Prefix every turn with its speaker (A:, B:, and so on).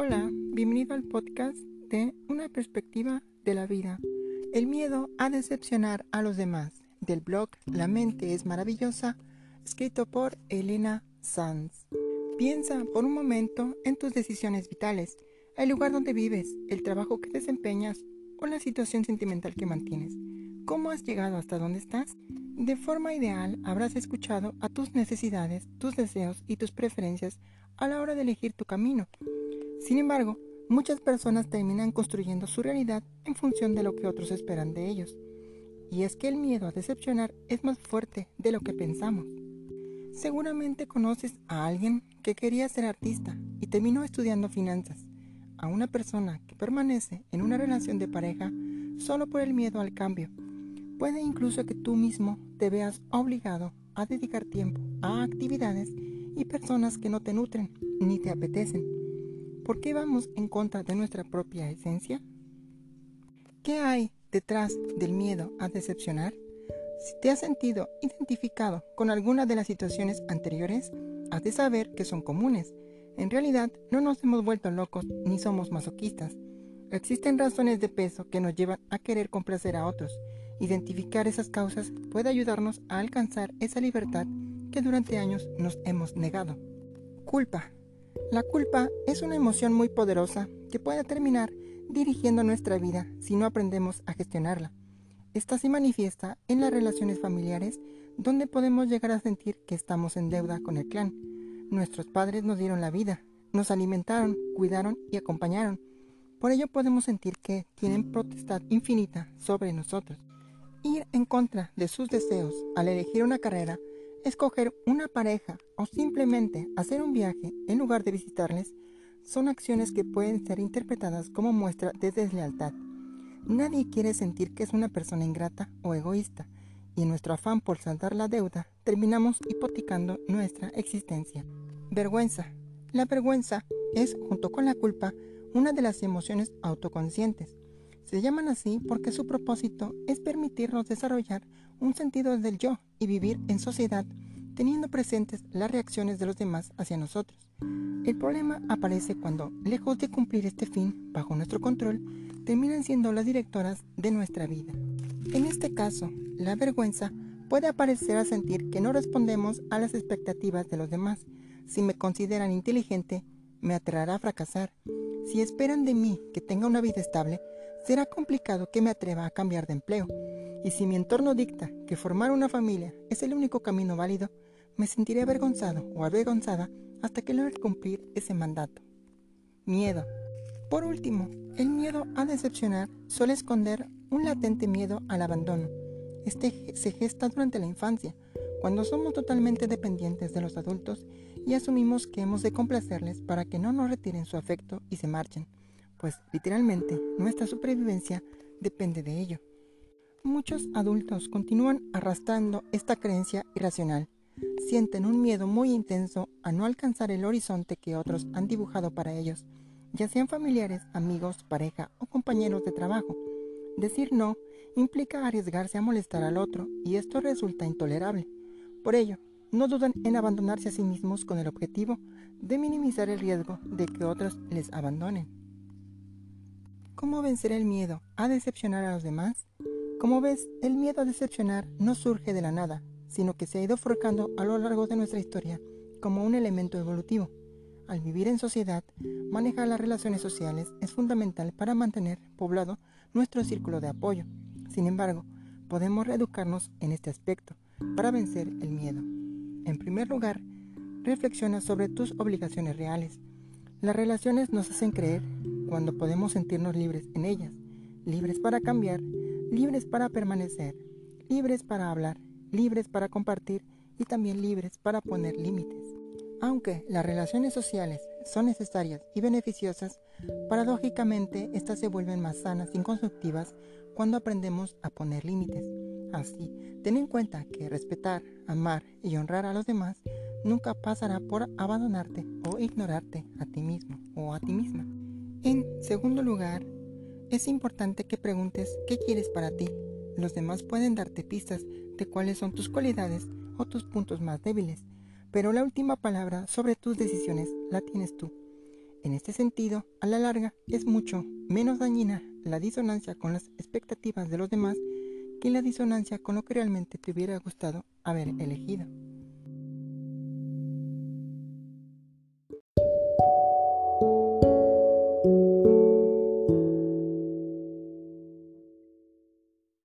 A: Hola, bienvenido al podcast de Una perspectiva de la vida. El miedo a decepcionar a los demás, del blog La mente es maravillosa, escrito por Elena Sanz. Piensa por un momento en tus decisiones vitales, el lugar donde vives, el trabajo que desempeñas o la situación sentimental que mantienes. ¿Cómo has llegado hasta donde estás? De forma ideal, habrás escuchado a tus necesidades, tus deseos y tus preferencias a la hora de elegir tu camino. Sin embargo, muchas personas terminan construyendo su realidad en función de lo que otros esperan de ellos. Y es que el miedo a decepcionar es más fuerte de lo que pensamos. Seguramente conoces a alguien que quería ser artista y terminó estudiando finanzas, a una persona que permanece en una relación de pareja solo por el miedo al cambio Puede incluso que tú mismo te veas obligado a dedicar tiempo a actividades y personas que no te nutren ni te apetecen. ¿Por qué vamos en contra de nuestra propia esencia? ¿Qué hay detrás del miedo a decepcionar? Si te has sentido identificado con alguna de las situaciones anteriores, has de saber que son comunes. En realidad, no nos hemos vuelto locos ni somos masoquistas. Existen razones de peso que nos llevan a querer complacer a otros Identificar esas causas puede ayudarnos a alcanzar esa libertad que durante años nos hemos negado. Culpa. La culpa es una emoción muy poderosa que puede terminar dirigiendo nuestra vida si no aprendemos a gestionarla. Esta se manifiesta en las relaciones familiares donde podemos llegar a sentir que estamos en deuda con el clan. Nuestros padres nos dieron la vida, nos alimentaron, cuidaron y acompañaron. Por ello podemos sentir que tienen potestad infinita sobre nosotros. Ir en contra de sus deseos al elegir una carrera, escoger una pareja o simplemente hacer un viaje en lugar de visitarles son acciones que pueden ser interpretadas como muestra de deslealtad. Nadie quiere sentir que es una persona ingrata o egoísta, y en nuestro afán por saldar la deuda terminamos hipotecando nuestra existencia. Vergüenza. La vergüenza es, junto con la culpa, una de las emociones autoconscientes. Se llaman así porque su propósito es permitirnos desarrollar un sentido del yo y vivir en sociedad teniendo presentes las reacciones de los demás hacia nosotros. El problema aparece cuando, lejos de cumplir este fin bajo nuestro control, terminan siendo las directoras de nuestra vida. En este caso, la vergüenza puede aparecer a sentir que no respondemos a las expectativas de los demás. Si me consideran inteligente, me atraerá a fracasar. Si esperan de mí que tenga una vida estable, será complicado que me atreva a cambiar de empleo. Y si mi entorno dicta que formar una familia es el único camino válido, me sentiré avergonzado o avergonzada hasta que logre cumplir ese mandato. Miedo. Por último, el miedo a decepcionar suele esconder un latente miedo al abandono. Este se gesta durante la infancia, cuando somos totalmente dependientes de los adultos y asumimos que hemos de complacerles para que no nos retiren su afecto y se marchen pues literalmente nuestra supervivencia depende de ello. Muchos adultos continúan arrastrando esta creencia irracional. Sienten un miedo muy intenso a no alcanzar el horizonte que otros han dibujado para ellos, ya sean familiares, amigos, pareja o compañeros de trabajo. Decir no implica arriesgarse a molestar al otro y esto resulta intolerable. Por ello, no dudan en abandonarse a sí mismos con el objetivo de minimizar el riesgo de que otros les abandonen. ¿Cómo vencer el miedo a decepcionar a los demás? Como ves, el miedo a decepcionar no surge de la nada, sino que se ha ido forjando a lo largo de nuestra historia como un elemento evolutivo. Al vivir en sociedad, manejar las relaciones sociales es fundamental para mantener poblado nuestro círculo de apoyo. Sin embargo, podemos reeducarnos en este aspecto para vencer el miedo. En primer lugar, reflexiona sobre tus obligaciones reales. Las relaciones nos hacen creer cuando podemos sentirnos libres en ellas, libres para cambiar, libres para permanecer, libres para hablar, libres para compartir y también libres para poner límites. Aunque las relaciones sociales son necesarias y beneficiosas, paradójicamente estas se vuelven más sanas y constructivas cuando aprendemos a poner límites. Así, ten en cuenta que respetar, amar y honrar a los demás nunca pasará por abandonarte o ignorarte a ti mismo o a ti misma. En segundo lugar, es importante que preguntes qué quieres para ti. Los demás pueden darte pistas de cuáles son tus cualidades o tus puntos más débiles, pero la última palabra sobre tus decisiones la tienes tú. En este sentido, a la larga, es mucho menos dañina la disonancia con las expectativas de los demás que la disonancia con lo que realmente te hubiera gustado haber elegido.